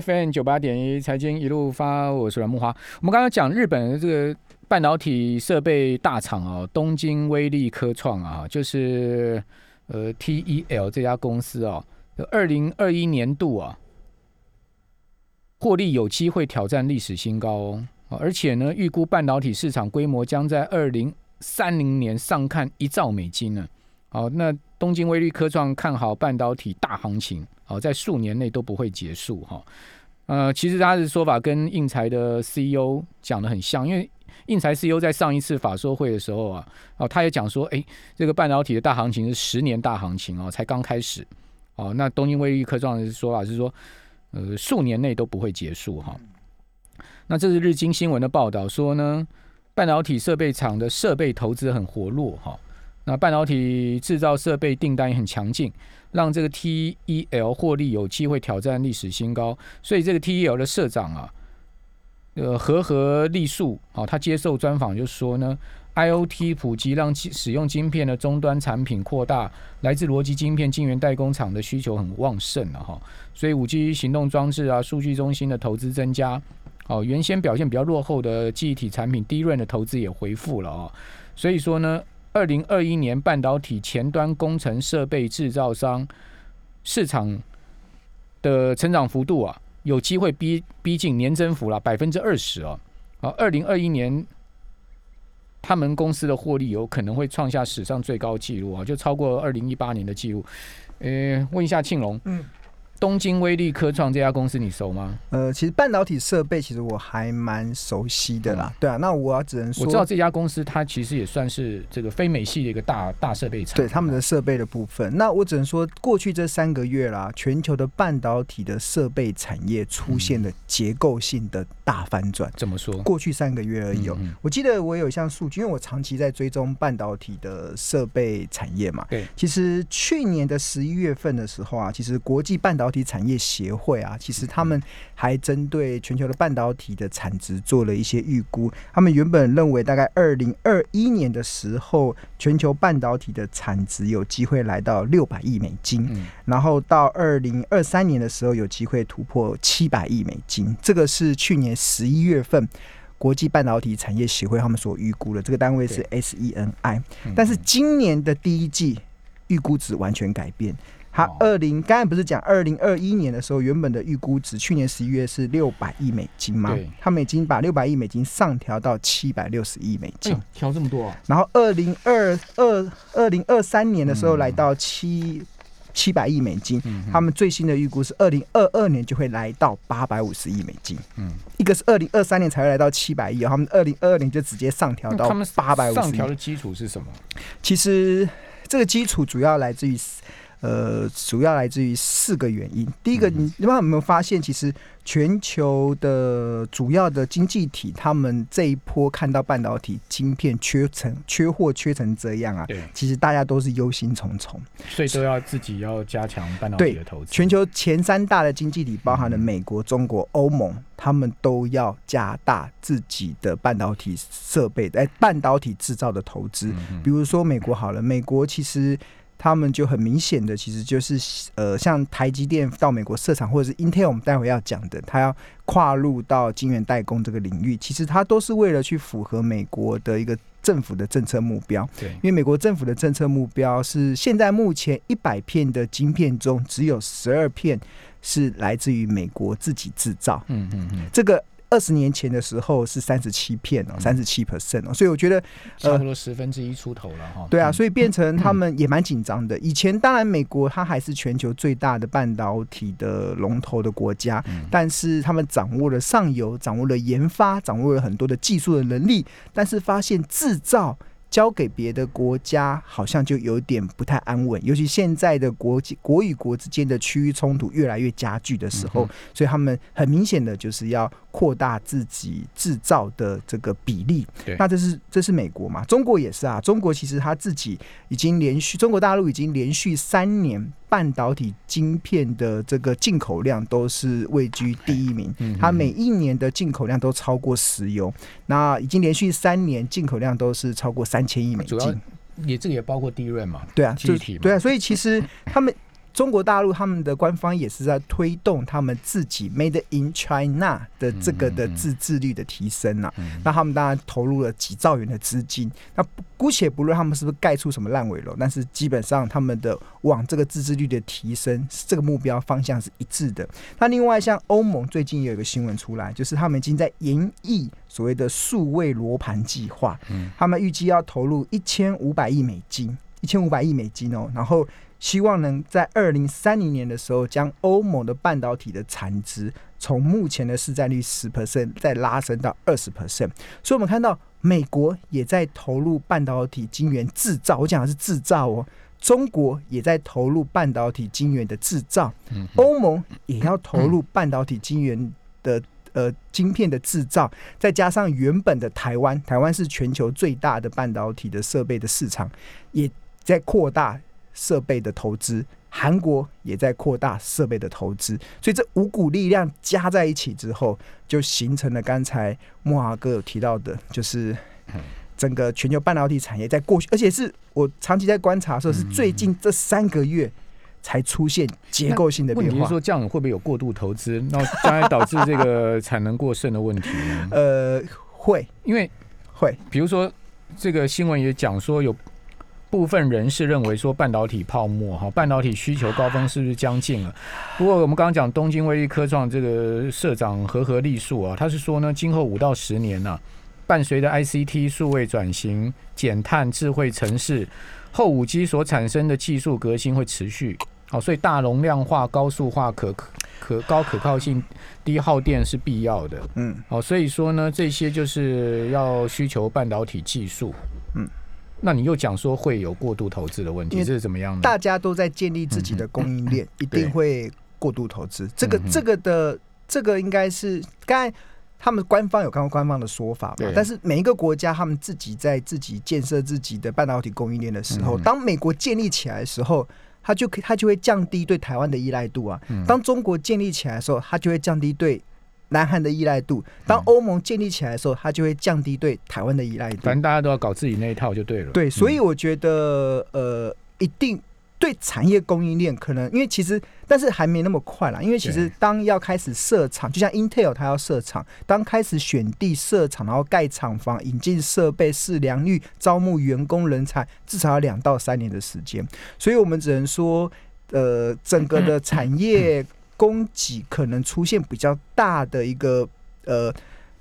FM 九八点一财经一路发，我是阮木花。我们刚刚讲日本的这个半导体设备大厂哦，东京威力科创啊，就是呃 TEL 这家公司哦，二零二一年度啊，获利有机会挑战历史新高哦。而且呢，预估半导体市场规模将在二零三零年上看一兆美金呢。好，那东京威力科创看好半导体大行情。好，在数年内都不会结束哈。呃，其实他的说法跟应材的 CEO 讲的很像，因为应材 CEO 在上一次法说会的时候啊，哦，他也讲说，哎，这个半导体的大行情是十年大行情哦，才刚开始。哦，那东京威力科创的说法是说，呃，数年内都不会结束哈。那这是日经新闻的报道说呢，半导体设备厂的设备投资很活络哈。那半导体制造设备订单也很强劲，让这个 TEL 获利有机会挑战历史新高。所以这个 TEL 的社长啊，呃，和和利树啊，他接受专访就说呢，IOT 普及让使用晶片的终端产品扩大，来自逻辑晶片晶圆代工厂的需求很旺盛了哈。所以五 G 行动装置啊，数据中心的投资增加，哦，原先表现比较落后的记忆体产品低润的投资也恢复了啊。所以说呢。二零二一年半导体前端工程设备制造商市场的成长幅度啊，有机会逼逼近年增幅了百分之二十哦。啊，二零二一年他们公司的获利有可能会创下史上最高纪录啊，就超过二零一八年的记录。呃，问一下庆龙，嗯。东京威力科创这家公司你熟吗？呃，其实半导体设备其实我还蛮熟悉的啦。对啊，那我只能说，我知道这家公司它其实也算是这个非美系的一个大大设备厂。对他们的设备的部分，那我只能说，过去这三个月啦，全球的半导体的设备产业出现了结构性的大反转。怎么说？过去三个月而已。我记得我有一项数据，因为我长期在追踪半导体的设备产业嘛。对，其实去年的十一月份的时候啊，其实国际半导体产业协协会啊，其实他们还针对全球的半导体的产值做了一些预估。他们原本认为，大概二零二一年的时候，全球半导体的产值有机会来到六百亿美金，然后到二零二三年的时候，有机会突破七百亿美金。这个是去年十一月份国际半导体产业协会他们所预估的，这个单位是 SENI。但是今年的第一季预估值完全改变。它二零刚才不是讲二零二一年的时候，原本的预估值去年十一月是六百亿美金吗？对，他们已经把六百亿美金上调到七百六十亿美金，调这么多。然后二零二二二零二三年的时候来到七七百亿美金，他们最新的预估是二零二二年就会来到八百五十亿美金。嗯，一个是二零二三年才会来到七百亿，他们二零二二年就直接上调到八百五十亿。上调的基础是什么？其实这个基础主要来自于。呃，主要来自于四个原因。第一个，你你们有没有发现，其实全球的主要的经济体，他们这一波看到半导体晶片缺成、缺货、缺成这样啊？对，其实大家都是忧心忡忡，所以都要自己要加强半导体的投资。全球前三大的经济体，包含了美国、中国、欧盟，他们都要加大自己的半导体设备的、哎，半导体制造的投资。比如说美国好了，美国其实。他们就很明显的，其实就是呃，像台积电到美国设厂，或者是 Intel，我们待会要讲的，它要跨入到晶圆代工这个领域，其实它都是为了去符合美国的一个政府的政策目标。对，因为美国政府的政策目标是，现在目前一百片的晶片中，只有十二片是来自于美国自己制造。嗯嗯嗯，这个。二十年前的时候是三十七片哦，三十七 percent 哦，所以我觉得差不多十分之一出头了哈。对啊，所以变成他们也蛮紧张的。以前当然美国它还是全球最大的半导体的龙头的国家，但是他们掌握了上游，掌握了研发，掌握了很多的技术的能力，但是发现制造。交给别的国家，好像就有点不太安稳。尤其现在的国际国与国之间的区域冲突越来越加剧的时候，所以他们很明显的就是要扩大自己制造的这个比例。那这是这是美国嘛？中国也是啊。中国其实他自己已经连续，中国大陆已经连续三年。半导体晶片的这个进口量都是位居第一名，它每一年的进口量都超过石油，那已经连续三年进口量都是超过三千亿美金。也这个也包括低润嘛？对啊，具体对啊，所以其实他们中国大陆他们的官方也是在推动他们自己 Made in China 的这个的自制率的提升啊。那他们当然投入了几兆元的资金。那姑且不论他们是不是盖出什么烂尾楼，但是基本上他们的往这个自制率的提升这个目标方向是一致的。那另外像欧盟最近也有一个新闻出来，就是他们已经在研议所谓的数位罗盘计划。嗯，他们预计要投入一千五百亿美金，一千五百亿美金哦，然后。希望能在二零三零年的时候，将欧盟的半导体的产值从目前的市占率十 percent 再拉升到二十 percent。所以，我们看到美国也在投入半导体晶圆制造，我讲的是制造哦。中国也在投入半导体晶圆的制造，欧盟也要投入半导体晶圆的呃晶片的制造，再加上原本的台湾，台湾是全球最大的半导体的设备的市场，也在扩大。设备的投资，韩国也在扩大设备的投资，所以这五股力量加在一起之后，就形成了刚才莫华哥有提到的，就是整个全球半导体产业在过去，而且是我长期在观察的时候，是最近这三个月才出现结构性的变化。问题是说，这样会不会有过度投资，那将来导致这个产能过剩的问题呢？呃，会，因为会，比如说这个新闻也讲说有。部分人士认为说半导体泡沫哈，半导体需求高峰是不是将近了？不过我们刚刚讲东京威力科创这个社长和和利树啊，他是说呢，今后五到十年呢，伴随着 ICT 数位转型、减碳、智慧城市、后五 G 所产生的技术革新会持续。好，所以大容量化、高速化、可可高可靠性、低耗电是必要的。嗯，好，所以说呢，这些就是要需求半导体技术。嗯。那你又讲说会有过度投资的问题，这是怎么样呢？大家都在建立自己的供应链，一定会过度投资。这个这个的这个应该是刚才他们官方有看过官方的说法嘛？但是每一个国家他们自己在自己建设自己的半导体供应链的时候，当美国建立起来的时候，它就可它就会降低对台湾的依赖度啊。当中国建立起来的时候，它就会降低对。南韩的依赖度，当欧盟建立起来的时候，它就会降低对台湾的依赖度。反正大家都要搞自己那一套就对了。对，所以我觉得，呃，一定对产业供应链可能，因为其实，但是还没那么快啦。因为其实当要开始设厂，就像 Intel 它要设厂，当开始选地设厂，然后盖厂房、引进设备、试良率、招募员工人才，至少要两到三年的时间。所以我们只能说，呃，整个的产业。供给可能出现比较大的一个呃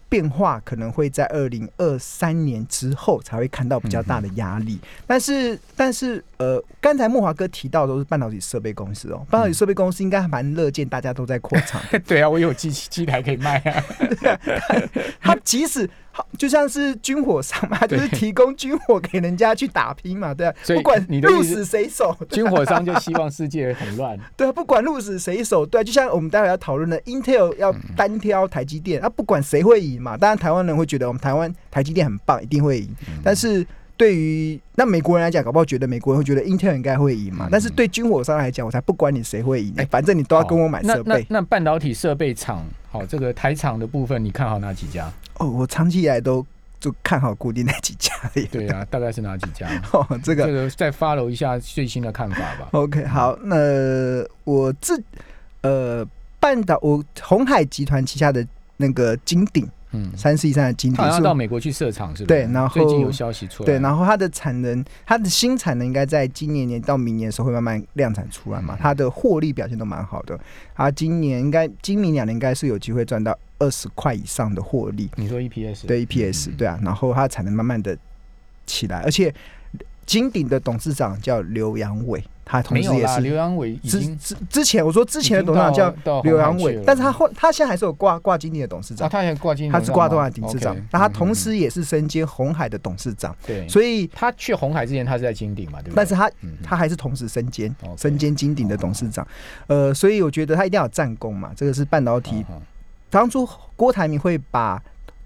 变化，可能会在二零二三年之后才会看到比较大的压力。但是，但是呃，刚才莫华哥提到都是半导体设备公司哦，半导体设备公司应该还蛮乐见大家都在扩厂。对啊，我有机器机台可以卖啊。他即使。好，就像是军火商嘛，就是提供军火给人家去打拼嘛，对啊，不管鹿死谁手，军火商就希望世界很乱，对啊，不管鹿死谁手，对，就像我们待会要讨论的，Intel 要单挑台积电，啊，不管谁会赢嘛，当然台湾人会觉得我们台湾台积电很棒，一定会赢，但是对于那美国人来讲，搞不好觉得美国人会觉得 Intel 应该会赢嘛，但是对军火商来讲，我才不管你谁会赢，哎，反正你都要跟我买设备。那半导体设备厂，好，这个台厂的部分，你看好哪几家？哦，我长期以来都就看好固定那几家。对啊，大概是哪几家？哦，这个这个再 follow 一下最新的看法吧。OK，好，那我自呃半岛我红海集团旗下的那个金鼎。嗯，三 C 三的晶体是到美国去设厂，是吧？对，然后最近有消息出来，对，然后它的产能，它的新产能应该在今年年到明年的时候会慢慢量产出来嘛？它的获利表现都蛮好的，它今年应该今明两年应该是有机会赚到二十块以上的获利。你说 EPS？对 EPS，对啊，然后它才能慢慢的起来，而且金鼎的董事长叫刘阳伟。他同时也是刘阳伟，之之之前我说之前的董事长叫刘阳伟，但是他后他现在还是有挂挂金鼎的董事长，他现在挂金，他是挂东海董事长，那他同时也是身兼红海的董事长，对，所以他去红海之前，他是在金鼎嘛，对不对？但是他他还是同时身兼身兼金鼎的董事长，呃，所以我觉得他一定要有战功嘛，这个是半导体。当初郭台铭会把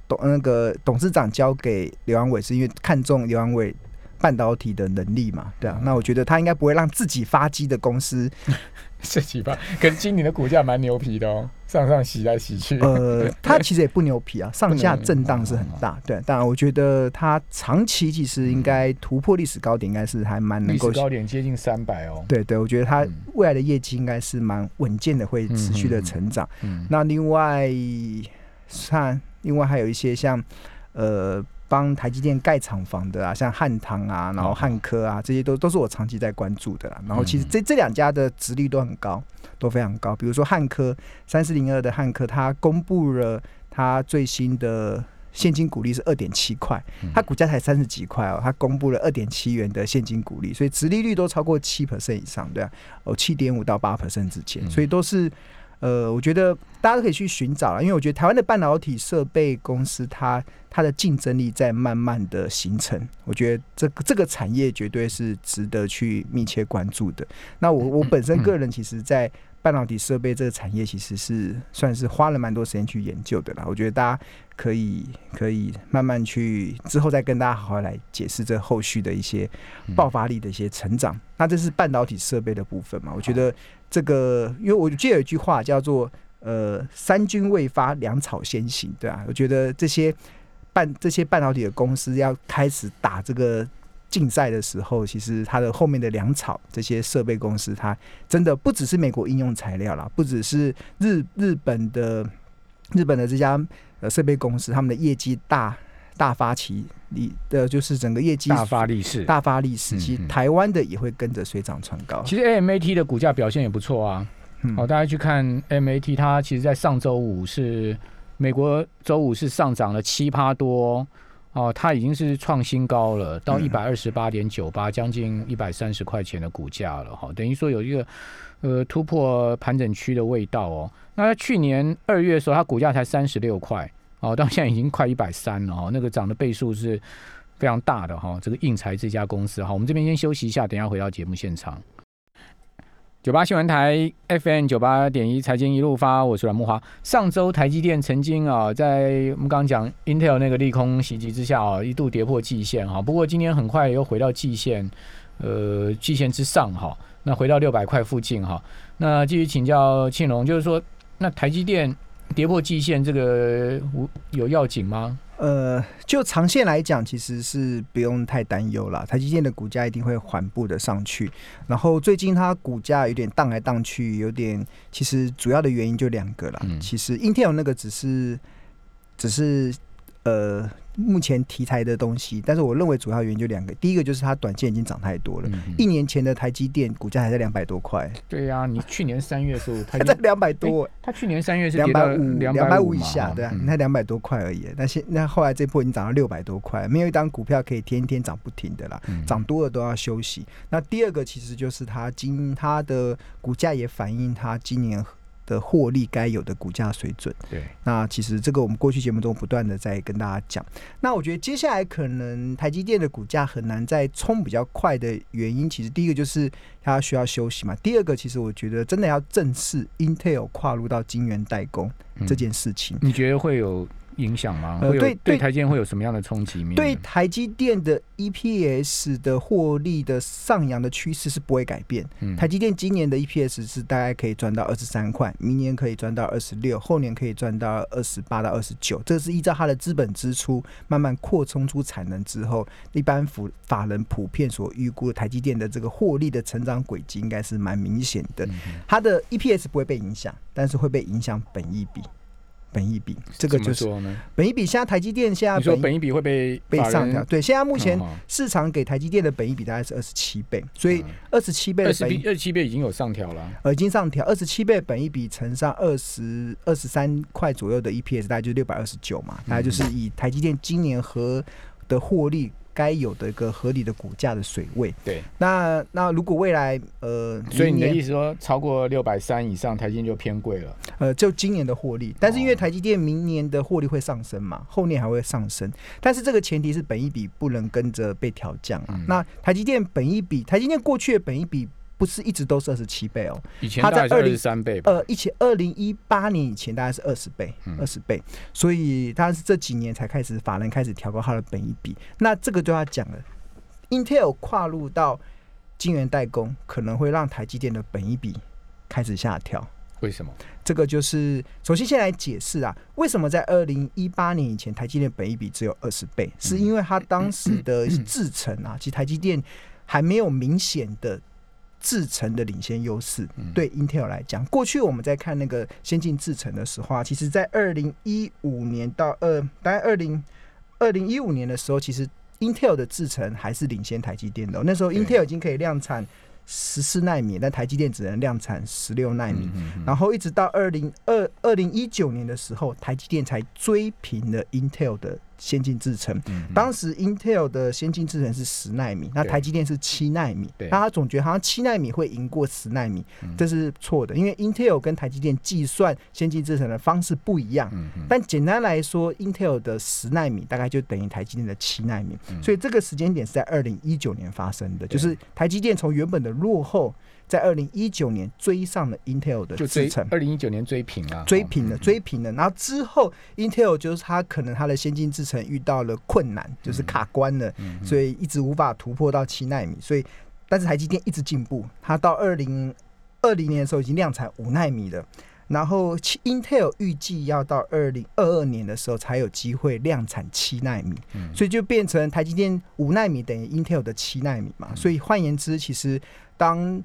董那个董事长交给刘安伟，是因为看中刘安伟。半导体的能力嘛，对啊。那我觉得他应该不会让自己发机的公司 自己发。可是今年的股价蛮牛皮的哦，上上洗来洗去。呃，它其实也不牛皮啊，上下震荡是很大。对，当然我觉得它长期其实应该突破历史高点，应该是还蛮能够。高点接近三百哦。对对，我觉得它未来的业绩应该是蛮稳健的，会持续的成长。那另外，看另外还有一些像呃。帮台积电盖厂房的啊，像汉唐啊，然后汉科啊，这些都都是我长期在关注的。然后其实这这两家的值率都很高，都非常高。比如说汉科三四零二的汉科，它公布了它最新的现金股利是二点七块，它股价才三十几块哦，它公布了二点七元的现金股利，所以值利率都超过七 percent 以上，对啊，哦七点五到八 percent 之间，所以都是。呃，我觉得大家都可以去寻找了，因为我觉得台湾的半导体设备公司，它它的竞争力在慢慢的形成。我觉得这个这个产业绝对是值得去密切关注的。那我我本身个人其实，在半导体设备这个产业，其实是算是花了蛮多时间去研究的啦。我觉得大家可以可以慢慢去之后再跟大家好好来解释这后续的一些爆发力的一些成长。那这是半导体设备的部分嘛？我觉得。这个，因为我记得有一句话叫做“呃，三军未发，粮草先行”，对啊，我觉得这些半这些半导体的公司要开始打这个竞赛的时候，其实它的后面的粮草这些设备公司，它真的不只是美国应用材料啦，不只是日日本的日本的这家呃设备公司，他们的业绩大。大发其利的，就是整个业绩大发利市，大发利市。其实台湾的也会跟着水涨船高。其实 AMAT 的股价表现也不错啊。哦，大家去看 AMAT，它其实在上周五是美国周五是上涨了七趴多哦，它已经是创新高了，到一百二十八点九八，将近一百三十块钱的股价了哈。等于说有一个呃突破盘整区的味道哦。那在去年二月的时候，它股价才三十六块。哦，到现在已经快一百三了哦，那个涨的倍数是非常大的哈。这个应材这家公司哈，我们这边先休息一下，等下回到节目现场。九八新闻台 FM 九八点一财经一路发，我是阮木华。上周台积电曾经啊，在我们刚刚讲 Intel 那个利空袭击之下啊，一度跌破季线哈。不过今天很快又回到季线，呃，季线之上哈。那回到六百块附近哈。那继续请教庆龙，就是说，那台积电。跌破季线，这个有要紧吗？呃，就长线来讲，其实是不用太担忧了。台积电的股价一定会缓步的上去。然后最近它股价有点荡来荡去，有点其实主要的原因就两个了。其实 Intel 那个只是只是呃。目前题材的东西，但是我认为主要原因就两个，第一个就是它短线已经涨太多了。一年前的台积电股价还在两百多块。对呀，你去年三月的时候它在两百多，它去年三月是两百五，两百五以下，对啊，你才两百多块而已。那现那后来这波已经涨到六百多块，没有一张股票可以天天涨不停的啦，涨多了都要休息。那第二个其实就是它今它的股价也反映它今年。的获利该有的股价水准，对，那其实这个我们过去节目中不断的在跟大家讲。那我觉得接下来可能台积电的股价很难再冲比较快的原因，其实第一个就是它需要休息嘛。第二个，其实我觉得真的要正视 Intel 跨入到晶圆代工这件事情，你觉得会有？影响吗？呃，对对，台积电会有什么样的冲击？对台积电的 EPS 的获利的上扬的趋势是不会改变。台积电今年的 EPS 是大概可以赚到二十三块，明年可以赚到二十六，后年可以赚到二十八到二十九。这是依照它的资本支出慢慢扩充出产能之后，一般法法人普遍所预估台积电的这个获利的成长轨迹应该是蛮明显的。它的 EPS 不会被影响，但是会被影响本益比。本一比，这个就是本一比。现在台积电现在你说本一比会被被上调，对，现在目前市场给台积电的本一比大概是二十七倍，所以二十七倍二十二十七倍已经有上调了，呃，已经上调二十七倍本一比乘上二十二十三块左右的 EPS，大概就六百二十九嘛，大概就是以台积电今年和的获利。该有的一个合理的股价的水位。对，那那如果未来呃，所以你的意思说超过六百三以上，台积电就偏贵了。呃，就今年的获利，但是因为台积电明年的获利会上升嘛，后年还会上升，但是这个前提是本一比不能跟着被调降啊。那台积电本一比，台积电过去的本一比。不是一直都是二十七倍哦，以前它在二十三倍，呃，以前二零一八年以前大概是二十倍，二十倍，所以当然是这几年才开始法人开始调高它的本益比。那这个就要讲了 Intel 跨入到晶圆代工，可能会让台积电的本益比开始下调。为什么？这个就是首先先来解释啊，为什么在二零一八年以前，台积电本益比只有二十倍，是因为它当时的制程啊，其实台积电还没有明显的制程的领先优势。对 Intel 来讲，过去我们在看那个先进制程的时候啊，其实在二零一五年到二大概二零二零一五年的时候，其实 Intel 的制程还是领先台积电的。那时候 Intel 已经可以量产。十四纳米，但台积电只能量产十六纳米，然后一直到二零二二零一九年的时候，台积电才追平了 Intel 的。先进制程，当时 Intel 的先进制程是十纳米，那台积电是七纳米，那他总觉得好像七纳米会赢过十纳米，这是错的，因为 Intel 跟台积电计算先进制程的方式不一样。但简单来说，Intel 的十纳米大概就等于台积电的七纳米，所以这个时间点是在二零一九年发生的，就是台积电从原本的落后。在二零一九年追上了 Intel 的制程，二零一九年追平了，追平了，追平了。然后之后 Intel 就是它可能它的先进制程遇到了困难，就是卡关了，所以一直无法突破到七纳米。所以，但是台积电一直进步，它到二零二零年的时候已经量产五纳米了。然后 Intel 预计要到二零二二年的时候才有机会量产七纳米，所以就变成台积电五纳米等于 Intel 的七纳米嘛。所以换言之，其实当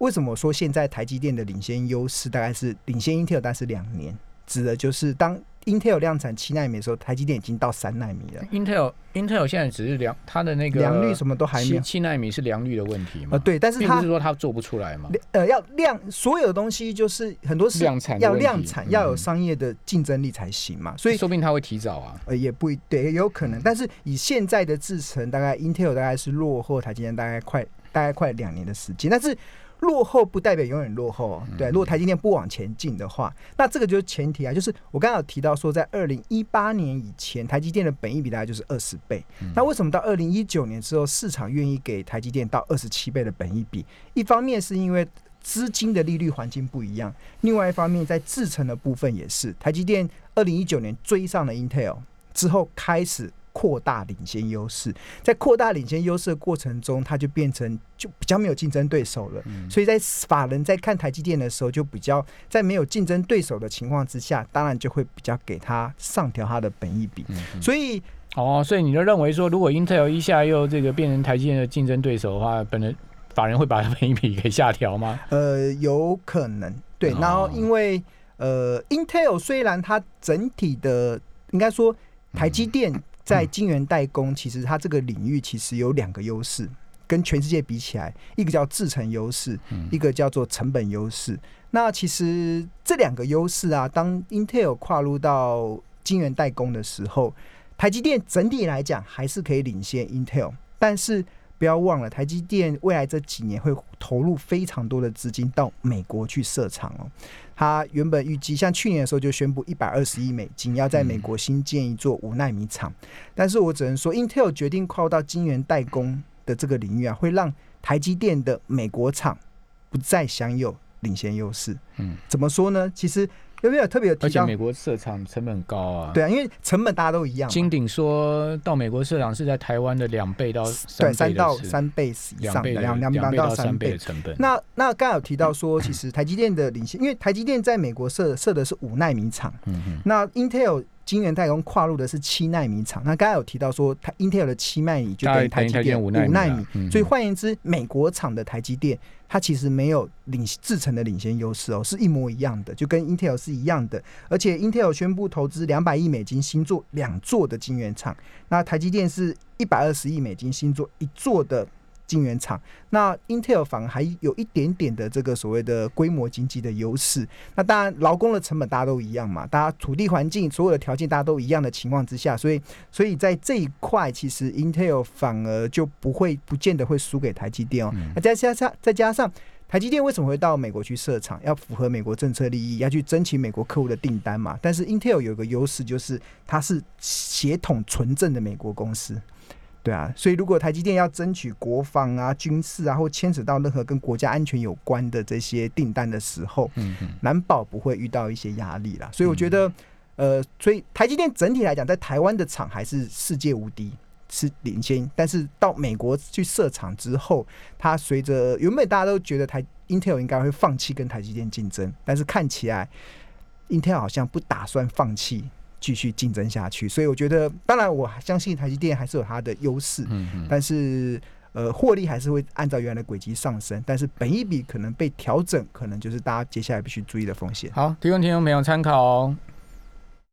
为什么说现在台积电的领先优势大概是领先 Intel，但是两年，指的就是当 Intel 量产七纳米的时候，台积电已经到三纳米了。Intel Intel 现在只是良它的那个良率什么都还没有，七纳米是良率的问题嘛？呃，对，但是它不是说它做不出来吗？呃，要量所有的东西就是很多是量产，要量产，要有商业的竞争力才行嘛。所以说不定它会提早啊？呃，也不对，也有可能。但是以现在的制程，大概 Intel 大概是落后台积电大概快大概快两年的时间，但是。落后不代表永远落后，对。如果台积电不往前进的话，那这个就是前提啊。就是我刚刚有提到说，在二零一八年以前，台积电的本益比大概就是二十倍。那为什么到二零一九年之后，市场愿意给台积电到二十七倍的本益比？一方面是因为资金的利率环境不一样，另外一方面在制程的部分也是，台积电二零一九年追上了 Intel 之后开始。扩大领先优势，在扩大领先优势的过程中，它就变成就比较没有竞争对手了。所以在法人在看台积电的时候，就比较在没有竞争对手的情况之下，当然就会比较给它上调它的本益比。所以哦，所以你就认为说，如果 Intel 一下又这个变成台积电的竞争对手的话，本人法人会把本益比给下调吗？呃，有可能。对，然后因为呃，Intel 虽然它整体的应该说台积电。在晶圆代工，其实它这个领域其实有两个优势，跟全世界比起来，一个叫制程优势，一个叫做成本优势。那其实这两个优势啊，当 Intel 跨入到晶圆代工的时候，台积电整体来讲还是可以领先 Intel，但是。不要忘了，台积电未来这几年会投入非常多的资金到美国去设厂哦。它原本预计，像去年的时候就宣布一百二十亿美金要在美国新建一座五纳米厂。但是我只能说，Intel 决定跨到晶圆代工的这个领域啊，会让台积电的美国厂不再享有领先优势。嗯，怎么说呢？其实。有没有特别有提到？而且美国设厂成本高啊。对啊，因为成本大家都一样。金鼎说到美国设厂是在台湾的两倍到对三到三倍以上，两两两到三倍的成本。那那刚有提到说，其实台积电的领先，因为台积电在美国设设的是五纳米厂，嗯嗯，那 Intel。晶圆代工跨入的是七纳米厂，那刚才有提到说，它 Intel 的七纳米就等于台积电五纳米，所以换言之，美国厂的台积电它其实没有领制成的领先优势哦，是一模一样的，就跟 Intel 是一样的。而且 Intel 宣布投资两百亿美金新做两座的晶圆厂，那台积电是一百二十亿美金新做一座的。晶圆厂，那 Intel 反而还有一点点的这个所谓的规模经济的优势。那当然，劳工的成本大家都一样嘛，大家土地环境所有的条件大家都一样的情况之下，所以所以在这一块，其实 Intel 反而就不会不见得会输给台积电哦。那再加上再加上台积电为什么会到美国去设厂？要符合美国政策利益，要去争取美国客户的订单嘛。但是 Intel 有个优势，就是它是协同纯正的美国公司。对啊，所以如果台积电要争取国防啊、军事啊，或牵扯到任何跟国家安全有关的这些订单的时候，嗯难保不会遇到一些压力啦。所以我觉得，呃，所以台积电整体来讲，在台湾的厂还是世界无敌，是领先，但是到美国去设厂之后，它随着原本大家都觉得台 Intel 应该会放弃跟台积电竞争，但是看起来 Intel 好像不打算放弃继续竞争下去，所以我觉得，当然我相信台积电还是有它的优势，嗯嗯，但是呃，获利还是会按照原来的轨迹上升，但是本一笔可能被调整，可能就是大家接下来必须注意的风险。好，提供听众朋友参考哦。